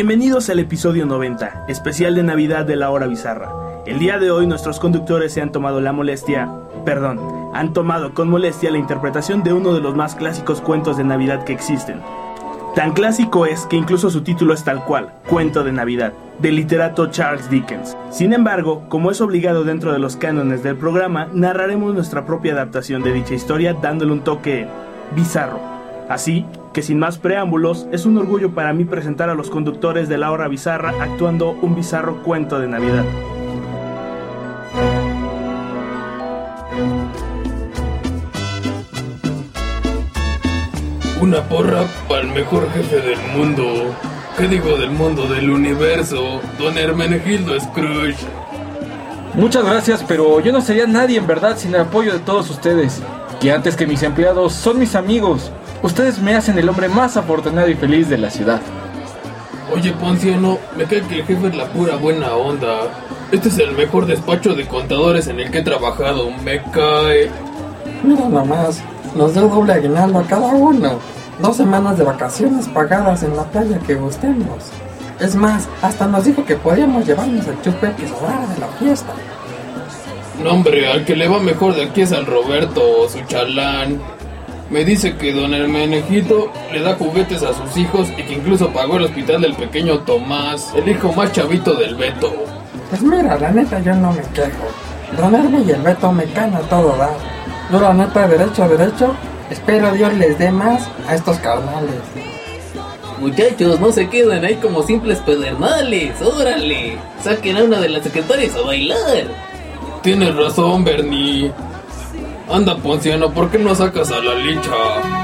Bienvenidos al episodio 90, especial de Navidad de la Hora Bizarra. El día de hoy nuestros conductores se han tomado la molestia, perdón, han tomado con molestia la interpretación de uno de los más clásicos cuentos de Navidad que existen. Tan clásico es que incluso su título es tal cual, Cuento de Navidad, del literato Charles Dickens. Sin embargo, como es obligado dentro de los cánones del programa, narraremos nuestra propia adaptación de dicha historia dándole un toque bizarro. Así que sin más preámbulos, es un orgullo para mí presentar a los conductores de la hora bizarra actuando un bizarro cuento de Navidad. Una porra para el mejor jefe del mundo. ¿Qué digo del mundo del universo? Don Hermenegildo Scrooge. Muchas gracias, pero yo no sería nadie en verdad sin el apoyo de todos ustedes. Que antes que mis empleados son mis amigos. Ustedes me hacen el hombre más afortunado y feliz de la ciudad. Oye, Ponciano, me cae que el jefe es la pura buena onda. Este es el mejor despacho de contadores en el que he trabajado. Me cae. Mira nomás, nos dio doble aguinaldo a cada uno. Dos semanas de vacaciones pagadas en la playa que gustemos. Es más, hasta nos dijo que podíamos llevarnos el chupe que sobrara de la fiesta. No, hombre, al que le va mejor de aquí es al Roberto, su chalán. Me dice que don Hermenegildo le da juguetes a sus hijos y que incluso pagó el hospital del pequeño Tomás, el hijo más chavito del Beto. Pues mira, la neta yo no me quejo. Don Herme y el Beto me caen a todo dar. Yo la neta, derecho a derecho, espero Dios les dé más a estos carnales. Muchachos, no se queden ahí como simples pedernales, órale. Saquen a una de las secretarias a bailar. Tienes razón, Bernie. Anda, Ponciano, ¿por qué no sacas a la licha?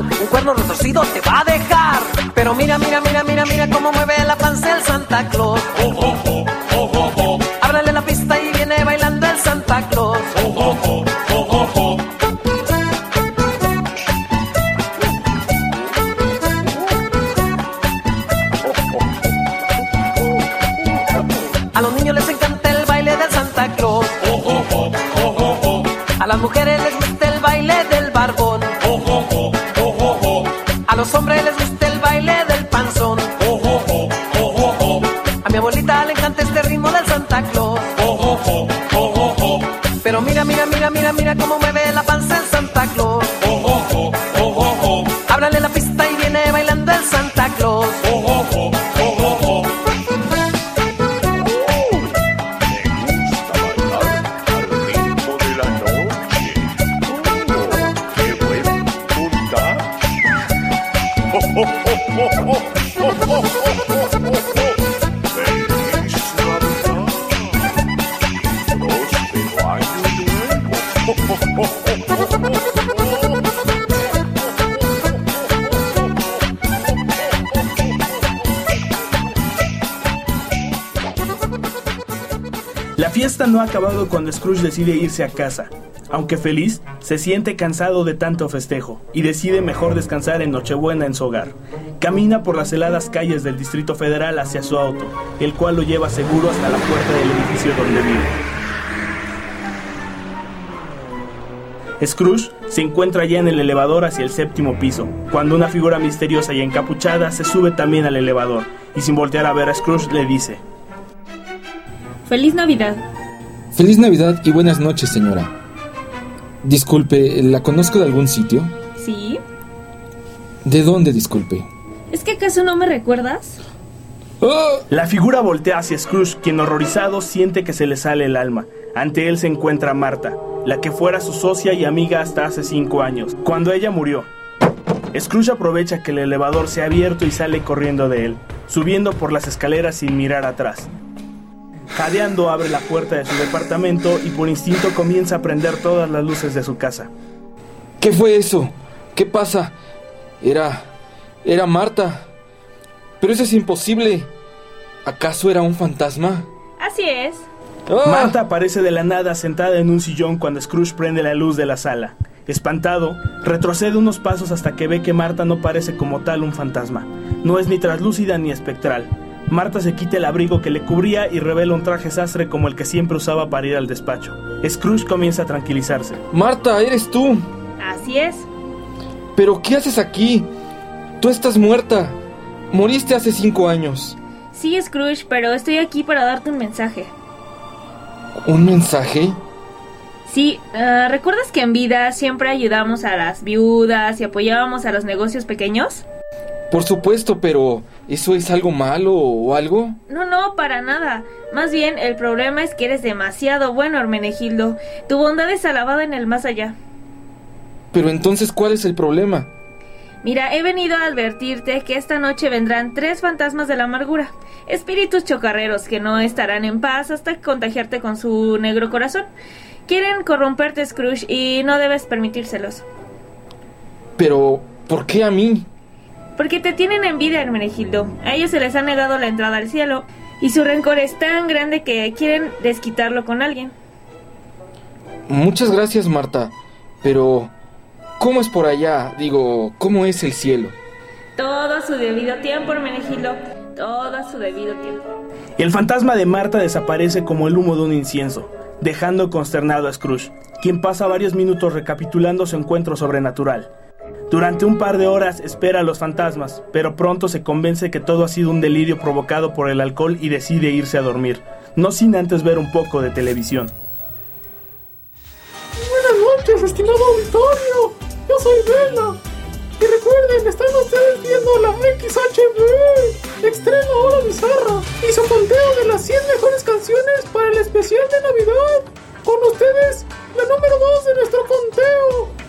Un cuerno retorcido te va a dejar. Pero mira, mira, mira, mira, mira cómo mueve la panza el Santa Claus. Ábrale fiesta no ha acabado cuando Scrooge decide irse a casa. Aunque feliz, se siente cansado de tanto festejo y decide mejor descansar en Nochebuena en su hogar. Camina por las heladas calles del Distrito Federal hacia su auto, el cual lo lleva seguro hasta la puerta del edificio donde vive. Scrooge se encuentra ya en el elevador hacia el séptimo piso, cuando una figura misteriosa y encapuchada se sube también al elevador y sin voltear a ver a Scrooge le dice, Feliz Navidad. Feliz Navidad y buenas noches, señora. Disculpe, ¿la conozco de algún sitio? ¿Sí? ¿De dónde, disculpe? ¿Es que acaso no me recuerdas? ¡Ah! La figura voltea hacia Scrooge, quien horrorizado siente que se le sale el alma. Ante él se encuentra Marta, la que fuera su socia y amiga hasta hace cinco años, cuando ella murió. Scrooge aprovecha que el elevador se ha abierto y sale corriendo de él, subiendo por las escaleras sin mirar atrás. Jadeando abre la puerta de su departamento y por instinto comienza a prender todas las luces de su casa. ¿Qué fue eso? ¿Qué pasa? Era... era Marta. Pero eso es imposible. ¿Acaso era un fantasma? Así es. ¡Ah! Marta aparece de la nada sentada en un sillón cuando Scrooge prende la luz de la sala. Espantado, retrocede unos pasos hasta que ve que Marta no parece como tal un fantasma. No es ni translúcida ni espectral. Marta se quita el abrigo que le cubría y revela un traje sastre como el que siempre usaba para ir al despacho. Scrooge comienza a tranquilizarse. Marta, eres tú. Así es. ¿Pero qué haces aquí? Tú estás muerta. Moriste hace cinco años. Sí, Scrooge, pero estoy aquí para darte un mensaje. ¿Un mensaje? Sí, ah, ¿recuerdas que en vida siempre ayudamos a las viudas y apoyábamos a los negocios pequeños? Por supuesto, pero ¿eso es algo malo o algo? No, no, para nada. Más bien, el problema es que eres demasiado bueno, Hermenegildo. Tu bondad es alabada en el más allá. Pero entonces, ¿cuál es el problema? Mira, he venido a advertirte que esta noche vendrán tres fantasmas de la amargura. Espíritus chocarreros que no estarán en paz hasta contagiarte con su negro corazón. Quieren corromperte, Scrooge, y no debes permitírselos. Pero, ¿por qué a mí? Porque te tienen envidia, Hermenegildo. A ellos se les ha negado la entrada al cielo. Y su rencor es tan grande que quieren desquitarlo con alguien. Muchas gracias, Marta. Pero, ¿cómo es por allá? Digo, ¿cómo es el cielo? Todo a su debido tiempo, Hermenegildo. Todo a su debido tiempo. El fantasma de Marta desaparece como el humo de un incienso, dejando consternado a Scrooge, quien pasa varios minutos recapitulando su encuentro sobrenatural. Durante un par de horas espera a los fantasmas, pero pronto se convence que todo ha sido un delirio provocado por el alcohol y decide irse a dormir, no sin antes ver un poco de televisión. Buenas noches, estimado auditorio. Yo soy Vela. Y recuerden, están ustedes viendo la XHB, Extrema Hora Bizarra, y su conteo de las 100 mejores canciones para el especial de Navidad. Con ustedes, la número 2 de nuestro conteo.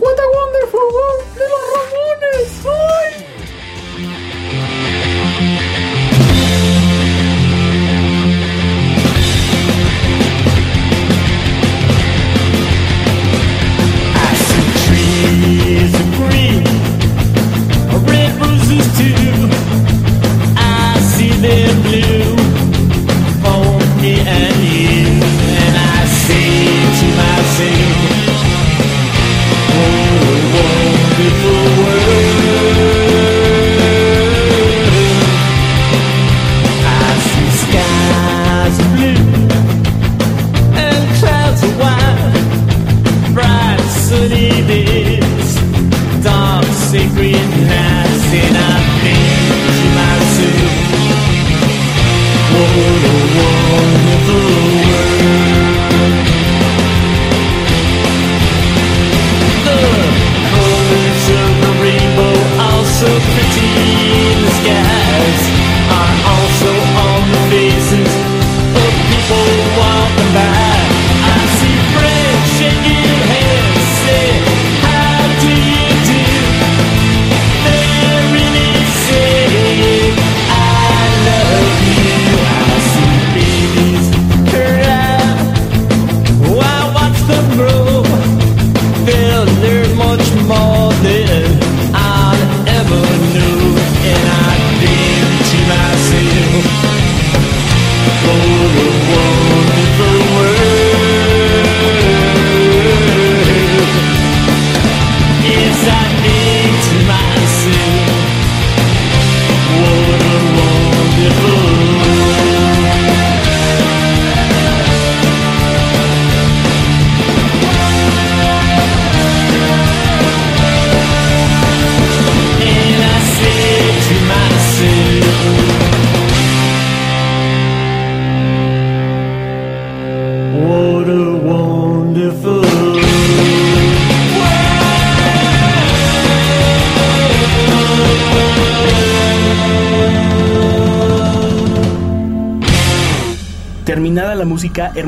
What a Wonderful World de los Ramones. ¡Ay!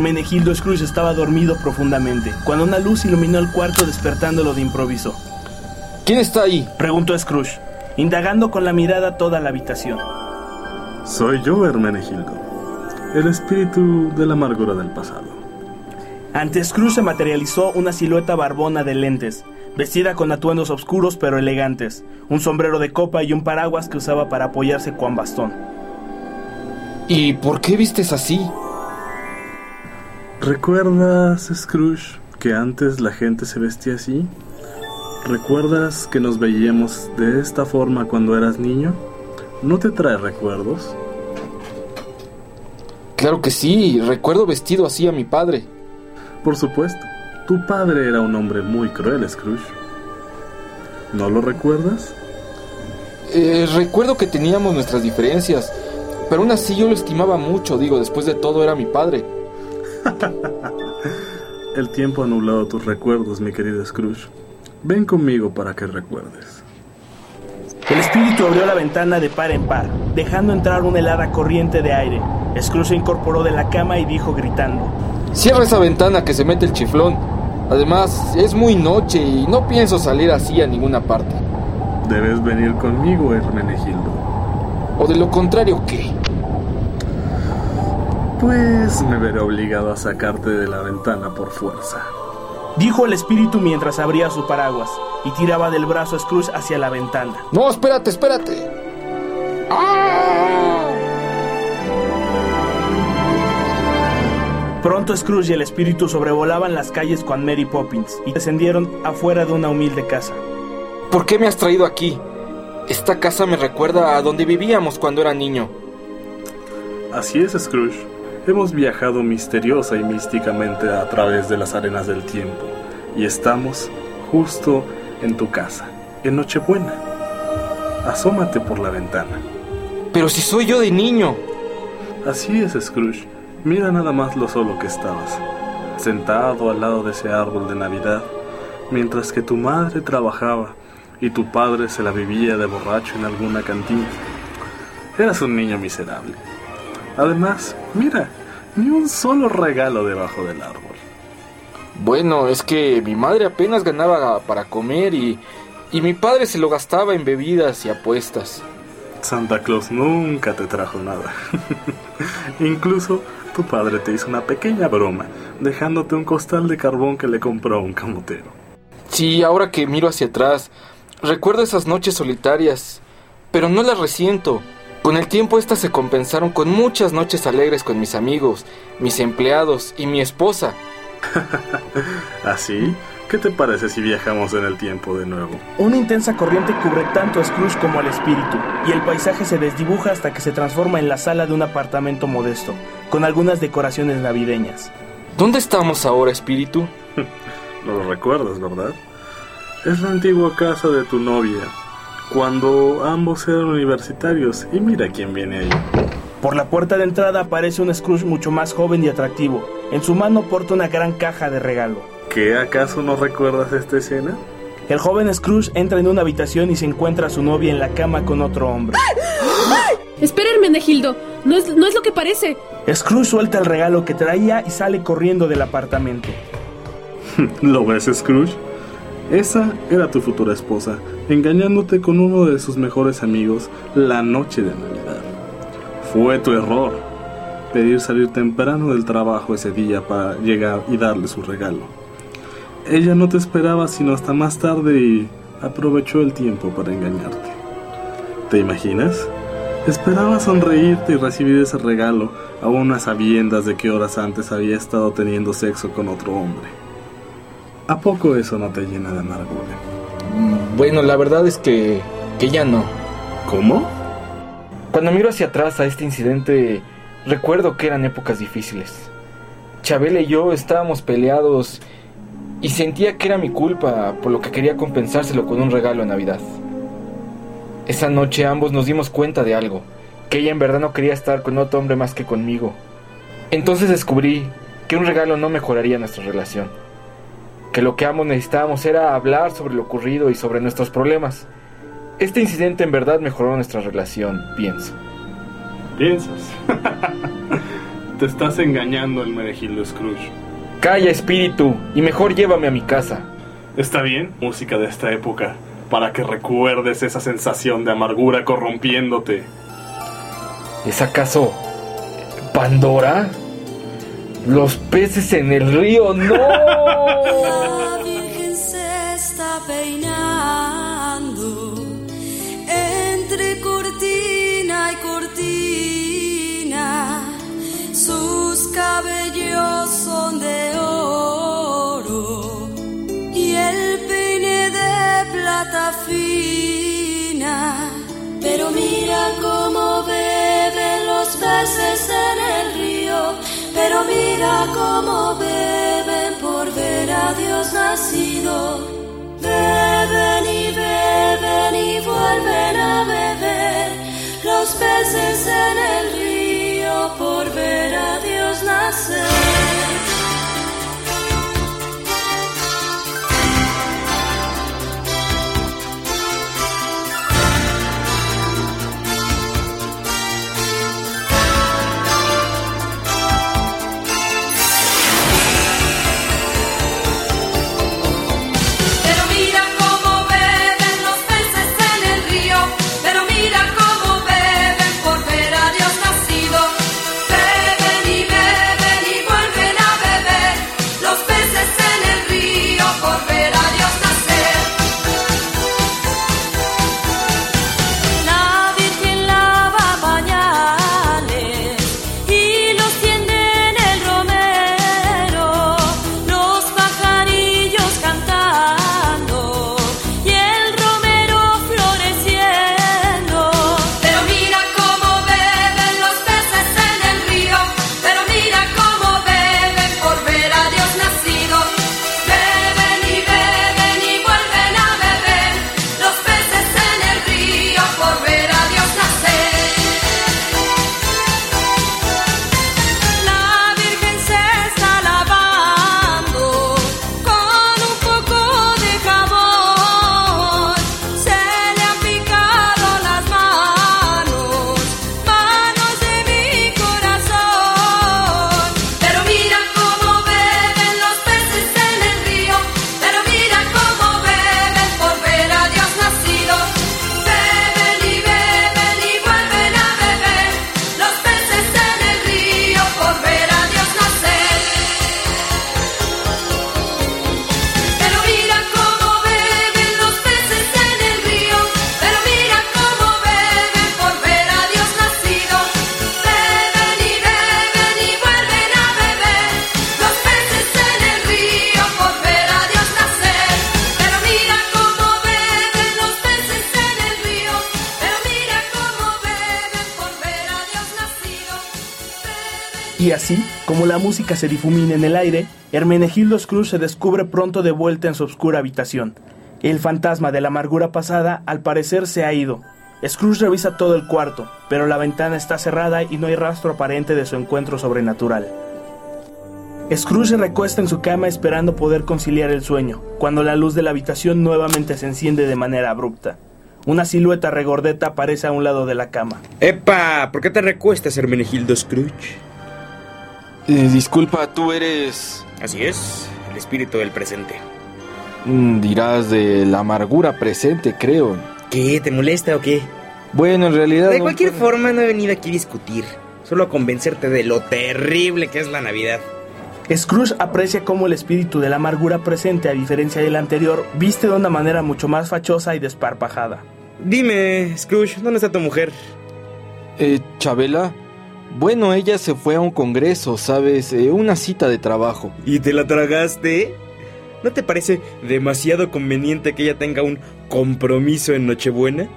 Hermenegildo Scrooge estaba dormido profundamente, cuando una luz iluminó el cuarto despertándolo de improviso. ¿Quién está ahí? Preguntó Scrooge, indagando con la mirada toda la habitación. Soy yo, Hermenegildo, el espíritu de la amargura del pasado. Ante Scrooge se materializó una silueta barbona de lentes, vestida con atuendos oscuros pero elegantes, un sombrero de copa y un paraguas que usaba para apoyarse con bastón. ¿Y por qué vistes así? ¿Recuerdas, Scrooge, que antes la gente se vestía así? ¿Recuerdas que nos veíamos de esta forma cuando eras niño? ¿No te trae recuerdos? Claro que sí, recuerdo vestido así a mi padre. Por supuesto, tu padre era un hombre muy cruel, Scrooge. ¿No lo recuerdas? Eh, recuerdo que teníamos nuestras diferencias, pero aún así yo lo estimaba mucho, digo, después de todo era mi padre. El tiempo ha nublado tus recuerdos, mi querido Scrooge. Ven conmigo para que recuerdes. El espíritu abrió la ventana de par en par, dejando entrar una helada corriente de aire. Scrooge se incorporó de la cama y dijo gritando: Cierra esa ventana que se mete el chiflón. Además, es muy noche y no pienso salir así a ninguna parte. Debes venir conmigo, Hermenegildo. ¿O de lo contrario qué? Pues me veré obligado a sacarte de la ventana por fuerza. Dijo el espíritu mientras abría su paraguas y tiraba del brazo a Scrooge hacia la ventana. No, espérate, espérate. Pronto Scrooge y el espíritu sobrevolaban las calles con Mary Poppins y descendieron afuera de una humilde casa. ¿Por qué me has traído aquí? Esta casa me recuerda a donde vivíamos cuando era niño. Así es, Scrooge. Hemos viajado misteriosa y místicamente a través de las arenas del tiempo y estamos justo en tu casa, en Nochebuena. Asómate por la ventana. Pero si soy yo de niño. Así es, Scrooge. Mira nada más lo solo que estabas, sentado al lado de ese árbol de Navidad, mientras que tu madre trabajaba y tu padre se la vivía de borracho en alguna cantina. Eras un niño miserable. Además, mira, ni un solo regalo debajo del árbol. Bueno, es que mi madre apenas ganaba para comer y, y mi padre se lo gastaba en bebidas y apuestas. Santa Claus nunca te trajo nada. Incluso tu padre te hizo una pequeña broma, dejándote un costal de carbón que le compró a un camotero. Sí, ahora que miro hacia atrás, recuerdo esas noches solitarias, pero no las resiento. Con el tiempo estas se compensaron con muchas noches alegres con mis amigos, mis empleados y mi esposa. ¿Así? ¿Qué te parece si viajamos en el tiempo de nuevo? Una intensa corriente cubre tanto a Scrooge como al espíritu, y el paisaje se desdibuja hasta que se transforma en la sala de un apartamento modesto, con algunas decoraciones navideñas. ¿Dónde estamos ahora, espíritu? No lo recuerdas, ¿verdad? Es la antigua casa de tu novia, cuando ambos eran universitarios, y mira quién viene ahí. Por la puerta de entrada aparece un Scrooge mucho más joven y atractivo. En su mano porta una gran caja de regalo. ¿Qué acaso no recuerdas esta escena? El joven Scrooge entra en una habitación y se encuentra a su novia en la cama con otro hombre. Espera, Hermenegildo. No es, no es lo que parece. Scrooge suelta el regalo que traía y sale corriendo del apartamento. ¿Lo ves, Scrooge? Esa era tu futura esposa, engañándote con uno de sus mejores amigos la noche de Navidad. Fue tu error pedir salir temprano del trabajo ese día para llegar y darle su regalo. Ella no te esperaba sino hasta más tarde y aprovechó el tiempo para engañarte. ¿Te imaginas? Esperaba sonreírte y recibir ese regalo, aún a sabiendas de que horas antes había estado teniendo sexo con otro hombre. ¿A poco eso no te llena de amargura? Bueno, la verdad es que, que ya no. ¿Cómo? Cuando miro hacia atrás a este incidente, recuerdo que eran épocas difíciles. Chabela y yo estábamos peleados y sentía que era mi culpa, por lo que quería compensárselo con un regalo en Navidad. Esa noche ambos nos dimos cuenta de algo, que ella en verdad no quería estar con otro hombre más que conmigo. Entonces descubrí que un regalo no mejoraría nuestra relación, que lo que ambos necesitábamos era hablar sobre lo ocurrido y sobre nuestros problemas. Este incidente en verdad mejoró nuestra relación, pienso. ¿Piensas? Te estás engañando, el Menegildo Scrooge. Calla, espíritu, y mejor llévame a mi casa. Está bien, música de esta época, para que recuerdes esa sensación de amargura corrompiéndote. ¿Es acaso Pandora? Los peces en el río, no. La Virgen se está peinando entre cortina y cortina. Sus cabellos son de oro y el peine de plata fina. Pero mira cómo beben los peces en el. Pero mira cómo beben por ver a Dios nacido. Beben y beben y vuelven a beber los peces en el río por ver a Dios nacer. Y así, como la música se difumina en el aire, Hermenegildo Scrooge se descubre pronto de vuelta en su oscura habitación. El fantasma de la amargura pasada al parecer se ha ido. Scrooge revisa todo el cuarto, pero la ventana está cerrada y no hay rastro aparente de su encuentro sobrenatural. Scrooge se recuesta en su cama esperando poder conciliar el sueño, cuando la luz de la habitación nuevamente se enciende de manera abrupta. Una silueta regordeta aparece a un lado de la cama. ¡Epa! ¿Por qué te recuestas, Hermenegildo Scrooge? Eh, disculpa, tú eres... Así es, el espíritu del presente. mm, dirás de la amargura presente, creo. ¿Qué? ¿Te molesta o qué? Bueno, en realidad... De no cualquier puedo- forma, no he venido aquí a discutir. Solo a convencerte de lo terrible que es la Navidad. Scrooge aprecia cómo el espíritu de la amargura presente, a diferencia del anterior, viste de una manera mucho más fachosa y desparpajada. Dime, Scrooge, ¿dónde está tu mujer? Eh, Chabela. Bueno, ella se fue a un congreso, ¿sabes? Eh, una cita de trabajo. ¿Y te la tragaste? ¿No te parece demasiado conveniente que ella tenga un compromiso en Nochebuena?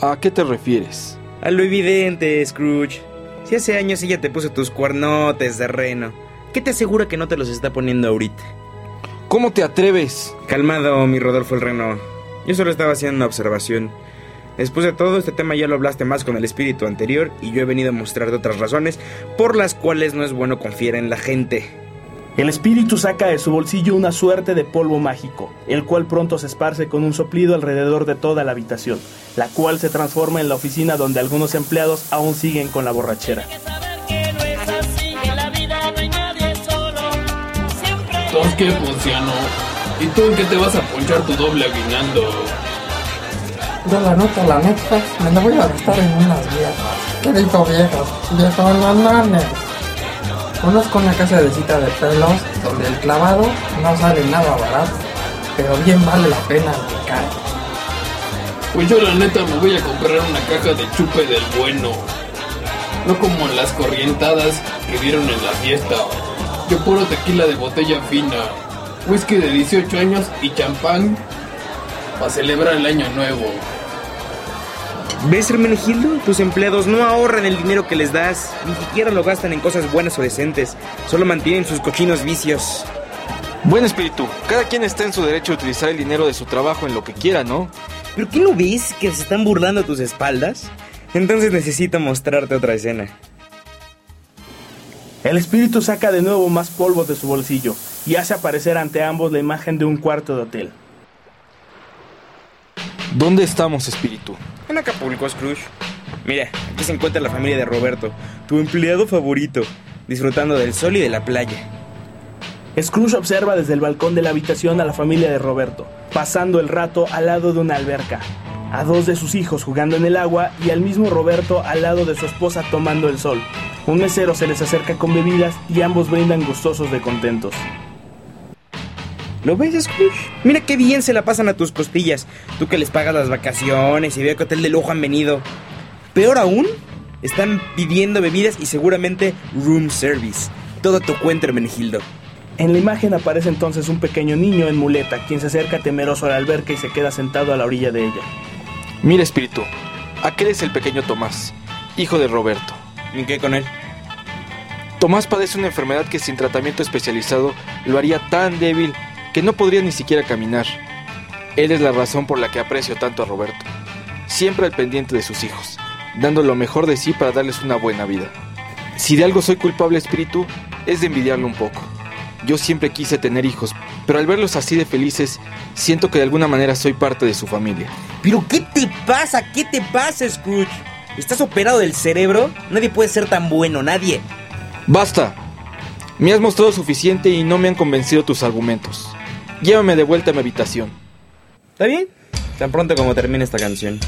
¿A qué te refieres? A lo evidente, Scrooge. Si hace años ella te puso tus cuernotes de reno, ¿qué te asegura que no te los está poniendo ahorita? ¿Cómo te atreves? Calmado, mi Rodolfo el Reno. Yo solo estaba haciendo una observación. Después de todo, este tema ya lo hablaste más con el espíritu anterior y yo he venido a mostrarte otras razones por las cuales no es bueno confiar en la gente. El espíritu saca de su bolsillo una suerte de polvo mágico, el cual pronto se esparce con un soplido alrededor de toda la habitación, la cual se transforma en la oficina donde algunos empleados aún siguen con la borrachera. Entonces, pues, ¿qué funcionó? ¿Y tú en qué te vas a ponchar tu doble aguinaldo? Yo la neta, la neta, me la voy a gastar en unas viejas. ¿Qué digo viejas? Viejas manes. Conozco una casa de cita de pelos donde el clavado no sale nada barato, pero bien vale la pena mi cara. Pues yo la neta me voy a comprar una caja de chupe del bueno. No como las corrientadas que dieron en la fiesta. Yo puro tequila de botella fina, whisky de 18 años y champán para celebrar el año nuevo. ¿Ves, Hermenegildo? Tus empleados no ahorran el dinero que les das, ni siquiera lo gastan en cosas buenas o decentes, solo mantienen sus cochinos vicios. Buen espíritu, cada quien está en su derecho de utilizar el dinero de su trabajo en lo que quiera, ¿no? ¿Pero qué no ves que se están burlando a tus espaldas? Entonces necesito mostrarte otra escena. El espíritu saca de nuevo más polvos de su bolsillo y hace aparecer ante ambos la imagen de un cuarto de hotel. ¿Dónde estamos, espíritu? En Acapulco, Scrooge. Mira, aquí se encuentra la familia de Roberto, tu empleado favorito, disfrutando del sol y de la playa. Scrooge observa desde el balcón de la habitación a la familia de Roberto, pasando el rato al lado de una alberca, a dos de sus hijos jugando en el agua y al mismo Roberto al lado de su esposa tomando el sol. Un mesero se les acerca con bebidas y ambos brindan gustosos de contentos. ¿Lo ves, Scrooge? Mira qué bien se la pasan a tus costillas. Tú que les pagas las vacaciones y ve a qué hotel de lujo han venido. Peor aún, están pidiendo bebidas y seguramente room service. Todo tu cuento, Hermenegildo. En la imagen aparece entonces un pequeño niño en muleta, quien se acerca temeroso a la alberca y se queda sentado a la orilla de ella. Mira, espíritu, aquel es el pequeño Tomás, hijo de Roberto. ¿Y qué con él? Tomás padece una enfermedad que sin tratamiento especializado lo haría tan débil que no podría ni siquiera caminar. Él es la razón por la que aprecio tanto a Roberto. Siempre al pendiente de sus hijos, dando lo mejor de sí para darles una buena vida. Si de algo soy culpable, espíritu, es de envidiarlo un poco. Yo siempre quise tener hijos, pero al verlos así de felices, siento que de alguna manera soy parte de su familia. ¿Pero qué te pasa? ¿Qué te pasa, Scrooge? ¿Estás operado del cerebro? Nadie puede ser tan bueno, nadie. Basta. Me has mostrado suficiente y no me han convencido tus argumentos. Llévame de vuelta a mi habitación. ¿Está bien? Tan pronto como termine esta canción.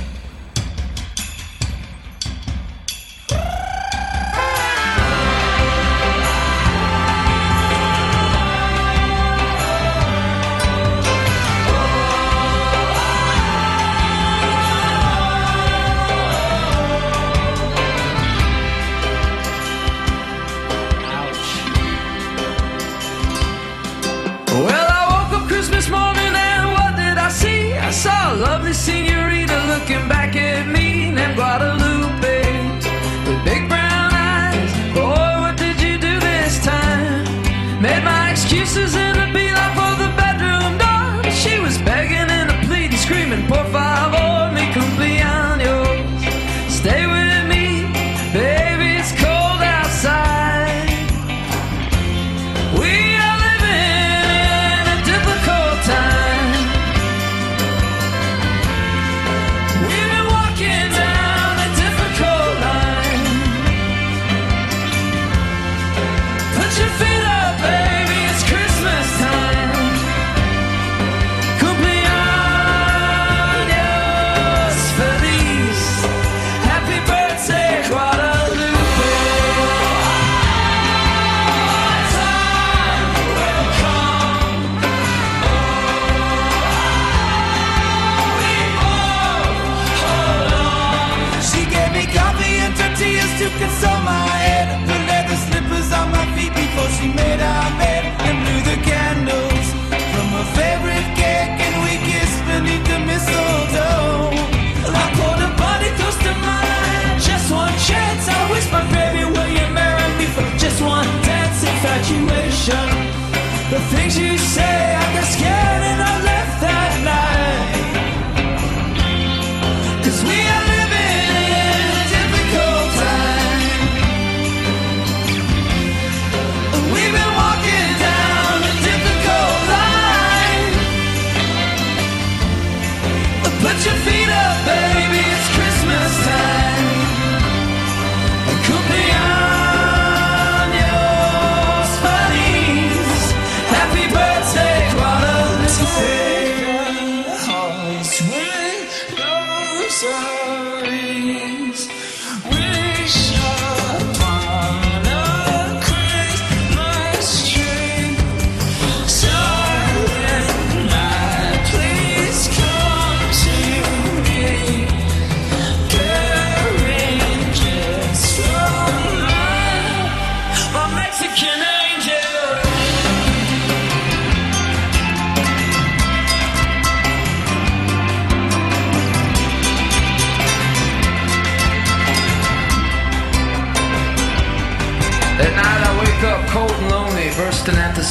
Things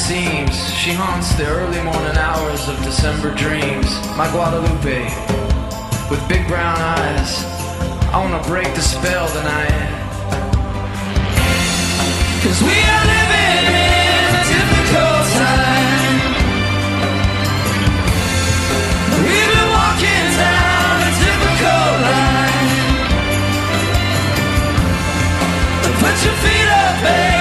seams. She haunts the early morning hours of December dreams. My Guadalupe, with big brown eyes. I wanna break the spell tonight. Cause we are living in a difficult time. We've been walking down a difficult line. Put your feet up, baby,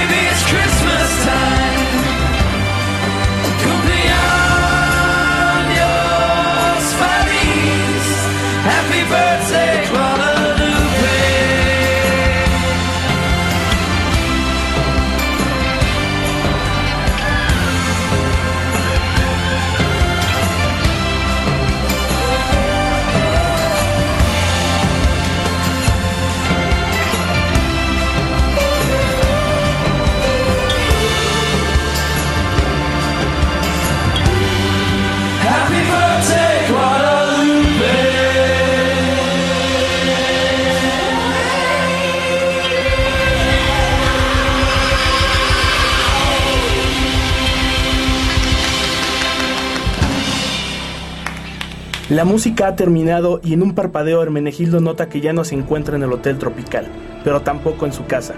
La música ha terminado y en un parpadeo Hermenegildo nota que ya no se encuentra en el Hotel Tropical, pero tampoco en su casa.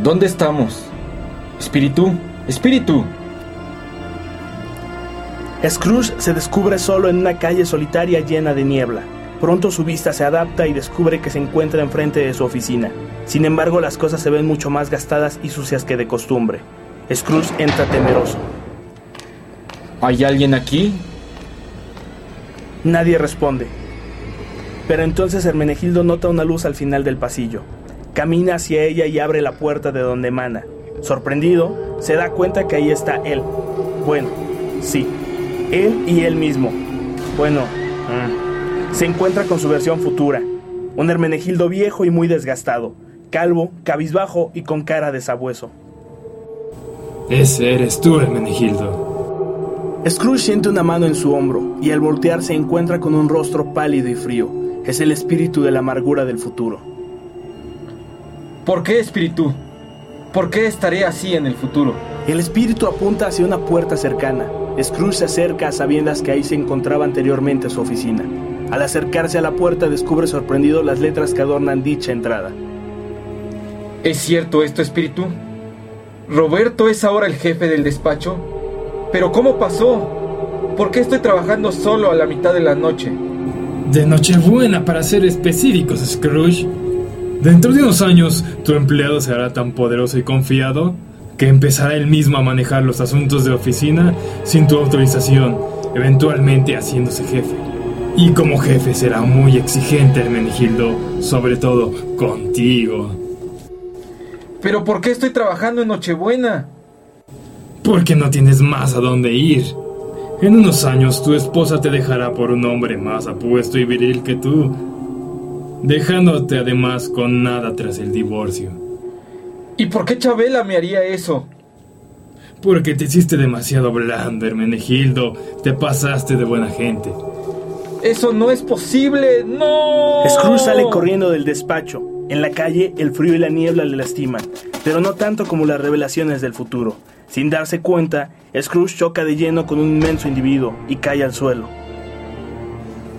¿Dónde estamos? Espíritu, espíritu. Scrooge se descubre solo en una calle solitaria llena de niebla. Pronto su vista se adapta y descubre que se encuentra enfrente de su oficina. Sin embargo, las cosas se ven mucho más gastadas y sucias que de costumbre. Scrooge entra temeroso. ¿Hay alguien aquí? Nadie responde. Pero entonces Hermenegildo nota una luz al final del pasillo. Camina hacia ella y abre la puerta de donde emana. Sorprendido, se da cuenta que ahí está él. Bueno, sí, él y él mismo. Bueno, mm, se encuentra con su versión futura. Un Hermenegildo viejo y muy desgastado, calvo, cabizbajo y con cara de sabueso. Ese eres tú, Hermenegildo. Scrooge siente una mano en su hombro y al voltear se encuentra con un rostro pálido y frío. Es el espíritu de la amargura del futuro. ¿Por qué, espíritu? ¿Por qué estaré así en el futuro? El espíritu apunta hacia una puerta cercana. Scrooge se acerca a sabiendas que ahí se encontraba anteriormente su oficina. Al acercarse a la puerta descubre sorprendido las letras que adornan dicha entrada. ¿Es cierto esto, espíritu? ¿Roberto es ahora el jefe del despacho? ¿Pero cómo pasó? ¿Por qué estoy trabajando solo a la mitad de la noche? De Nochebuena, para ser específicos, Scrooge. Dentro de unos años, tu empleado se hará tan poderoso y confiado que empezará él mismo a manejar los asuntos de oficina sin tu autorización, eventualmente haciéndose jefe. Y como jefe será muy exigente, Hermenegildo, sobre todo contigo. ¿Pero por qué estoy trabajando en Nochebuena? Porque no tienes más a dónde ir. En unos años tu esposa te dejará por un hombre más apuesto y viril que tú, dejándote además con nada tras el divorcio. ¿Y por qué Chabela me haría eso? Porque te hiciste demasiado blando, Hermenegildo. Te pasaste de buena gente. Eso no es posible, no. Scrooge sale corriendo del despacho. En la calle, el frío y la niebla le lastiman, pero no tanto como las revelaciones del futuro. Sin darse cuenta, Scrooge choca de lleno con un inmenso individuo y cae al suelo.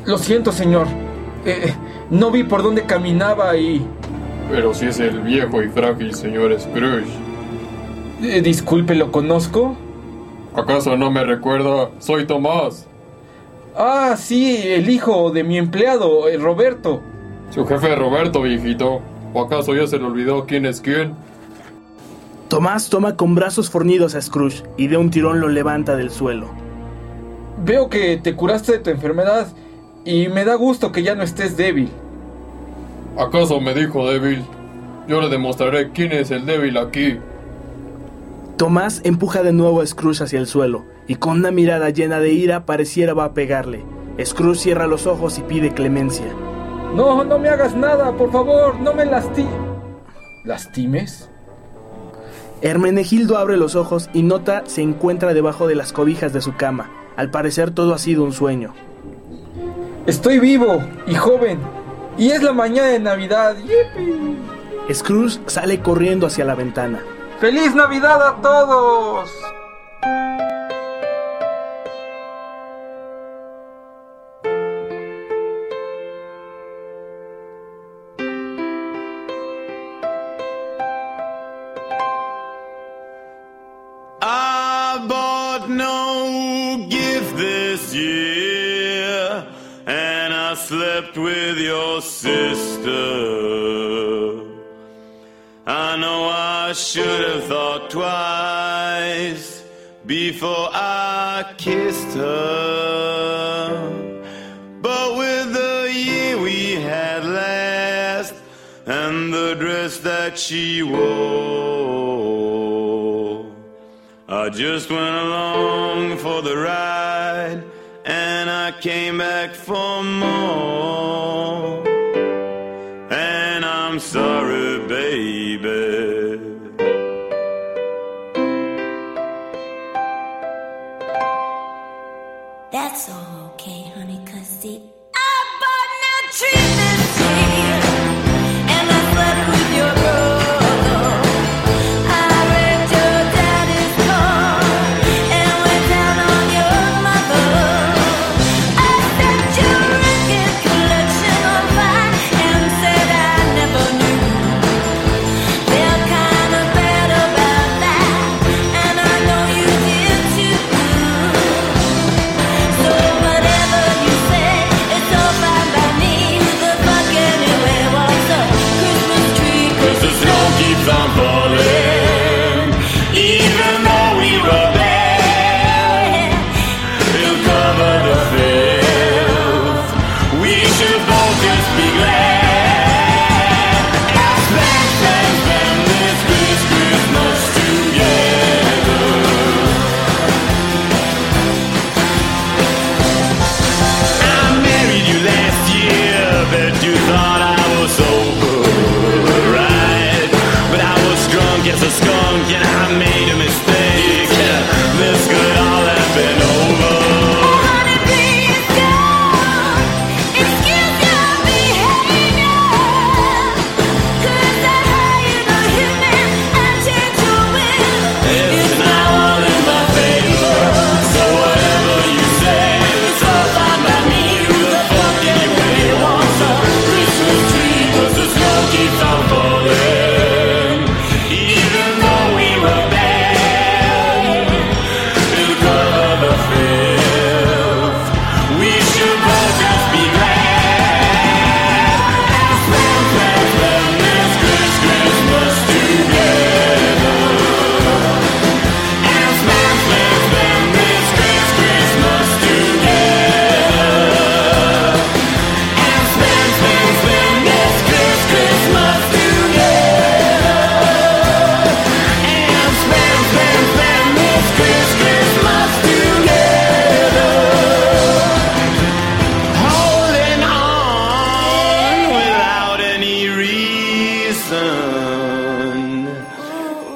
Lo siento, señor. Eh, no vi por dónde caminaba y... Pero si es el viejo y frágil señor Scrooge. Eh, disculpe, ¿lo conozco? ¿Acaso no me recuerda? Soy Tomás. Ah, sí, el hijo de mi empleado, eh, Roberto. Su jefe Roberto, viejito. ¿O acaso ya se le olvidó quién es quién? Tomás toma con brazos fornidos a Scrooge y de un tirón lo levanta del suelo. Veo que te curaste de tu enfermedad y me da gusto que ya no estés débil. ¿Acaso me dijo débil? Yo le demostraré quién es el débil aquí. Tomás empuja de nuevo a Scrooge hacia el suelo y con una mirada llena de ira pareciera va a pegarle. Scrooge cierra los ojos y pide clemencia. No, no me hagas nada, por favor, no me lastimes. ¿Lastimes? Hermenegildo abre los ojos y nota se encuentra debajo de las cobijas de su cama. Al parecer todo ha sido un sueño. Estoy vivo y joven. Y es la mañana de Navidad. ¡Yipi! Scrooge sale corriendo hacia la ventana. ¡Feliz Navidad a todos! before I kissed her. But with the year we had last and the dress that she wore, I just went along for the ride and I came back for more. And I'm sorry, babe.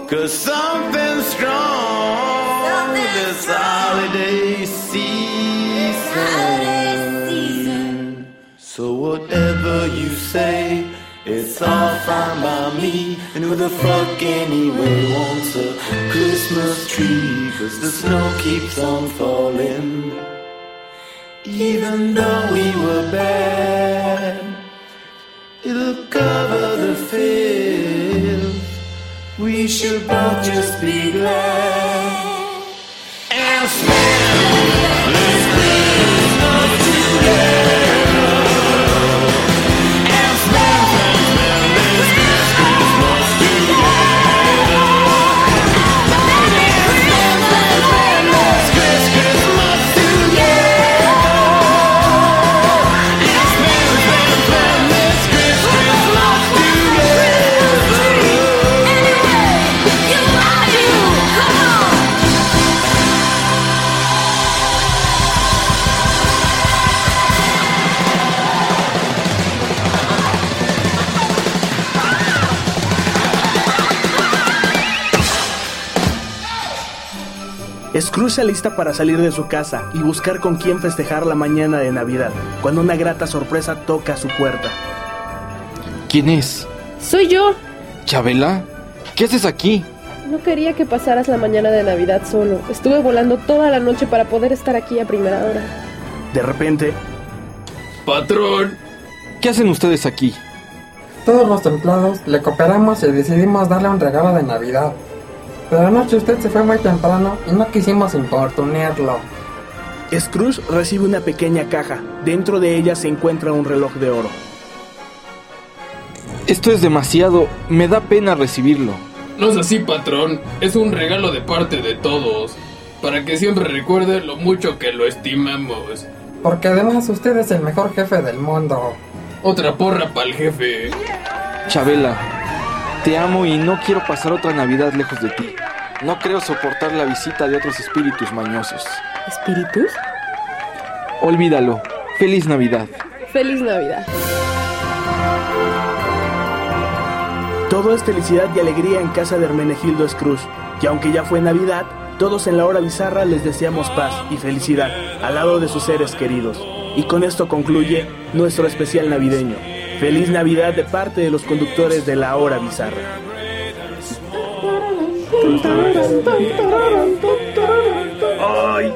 Cause something strong something this strong. holiday season. So whatever you say, it's all fine by me. And who the fuck anyway wants a Christmas tree? Cause the snow keeps on falling. Even though we were bad, it'll cover the fear. We should both just be glad and smile. Scrooge se lista para salir de su casa y buscar con quién festejar la mañana de Navidad, cuando una grata sorpresa toca a su puerta. ¿Quién es? Soy yo. Chabela, ¿qué haces aquí? No quería que pasaras la mañana de Navidad solo. Estuve volando toda la noche para poder estar aquí a primera hora. De repente... Patrón, ¿qué hacen ustedes aquí? Todos los templados le cooperamos y decidimos darle un regalo de Navidad. Pero anoche usted se fue muy temprano y no quisimos importunarlo. Scrooge recibe una pequeña caja. Dentro de ella se encuentra un reloj de oro. Esto es demasiado. Me da pena recibirlo. No es así, patrón. Es un regalo de parte de todos. Para que siempre recuerde lo mucho que lo estimamos. Porque además usted es el mejor jefe del mundo. Otra porra para el jefe. Chabela, te amo y no quiero pasar otra Navidad lejos de ti. No creo soportar la visita de otros espíritus mañosos. ¿Espíritus? Olvídalo. Feliz Navidad. Feliz Navidad. Todo es felicidad y alegría en casa de Hermenegildo Scrooge. Y aunque ya fue Navidad, todos en la hora bizarra les deseamos paz y felicidad al lado de sus seres queridos. Y con esto concluye nuestro especial navideño. Feliz Navidad de parte de los conductores de la hora bizarra. Ay.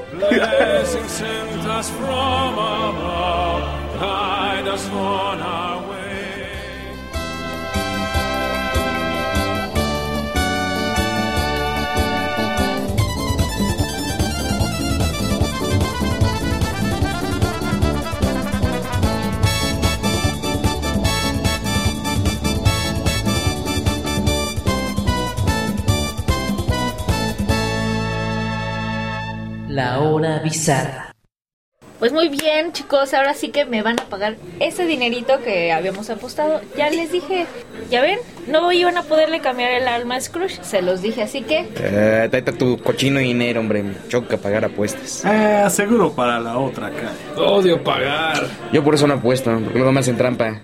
La hora bizarra. Pues muy bien, chicos, ahora sí que me van a pagar ese dinerito que habíamos apostado. Ya les dije, ya ven, no iban a poderle cambiar el alma a Scrooge, se los dije, así que Eh, tu cochino dinero, hombre. Me choca pagar apuestas. Eh, seguro para la otra cae. Odio pagar. Yo por eso no apuesto, porque luego me hacen trampa.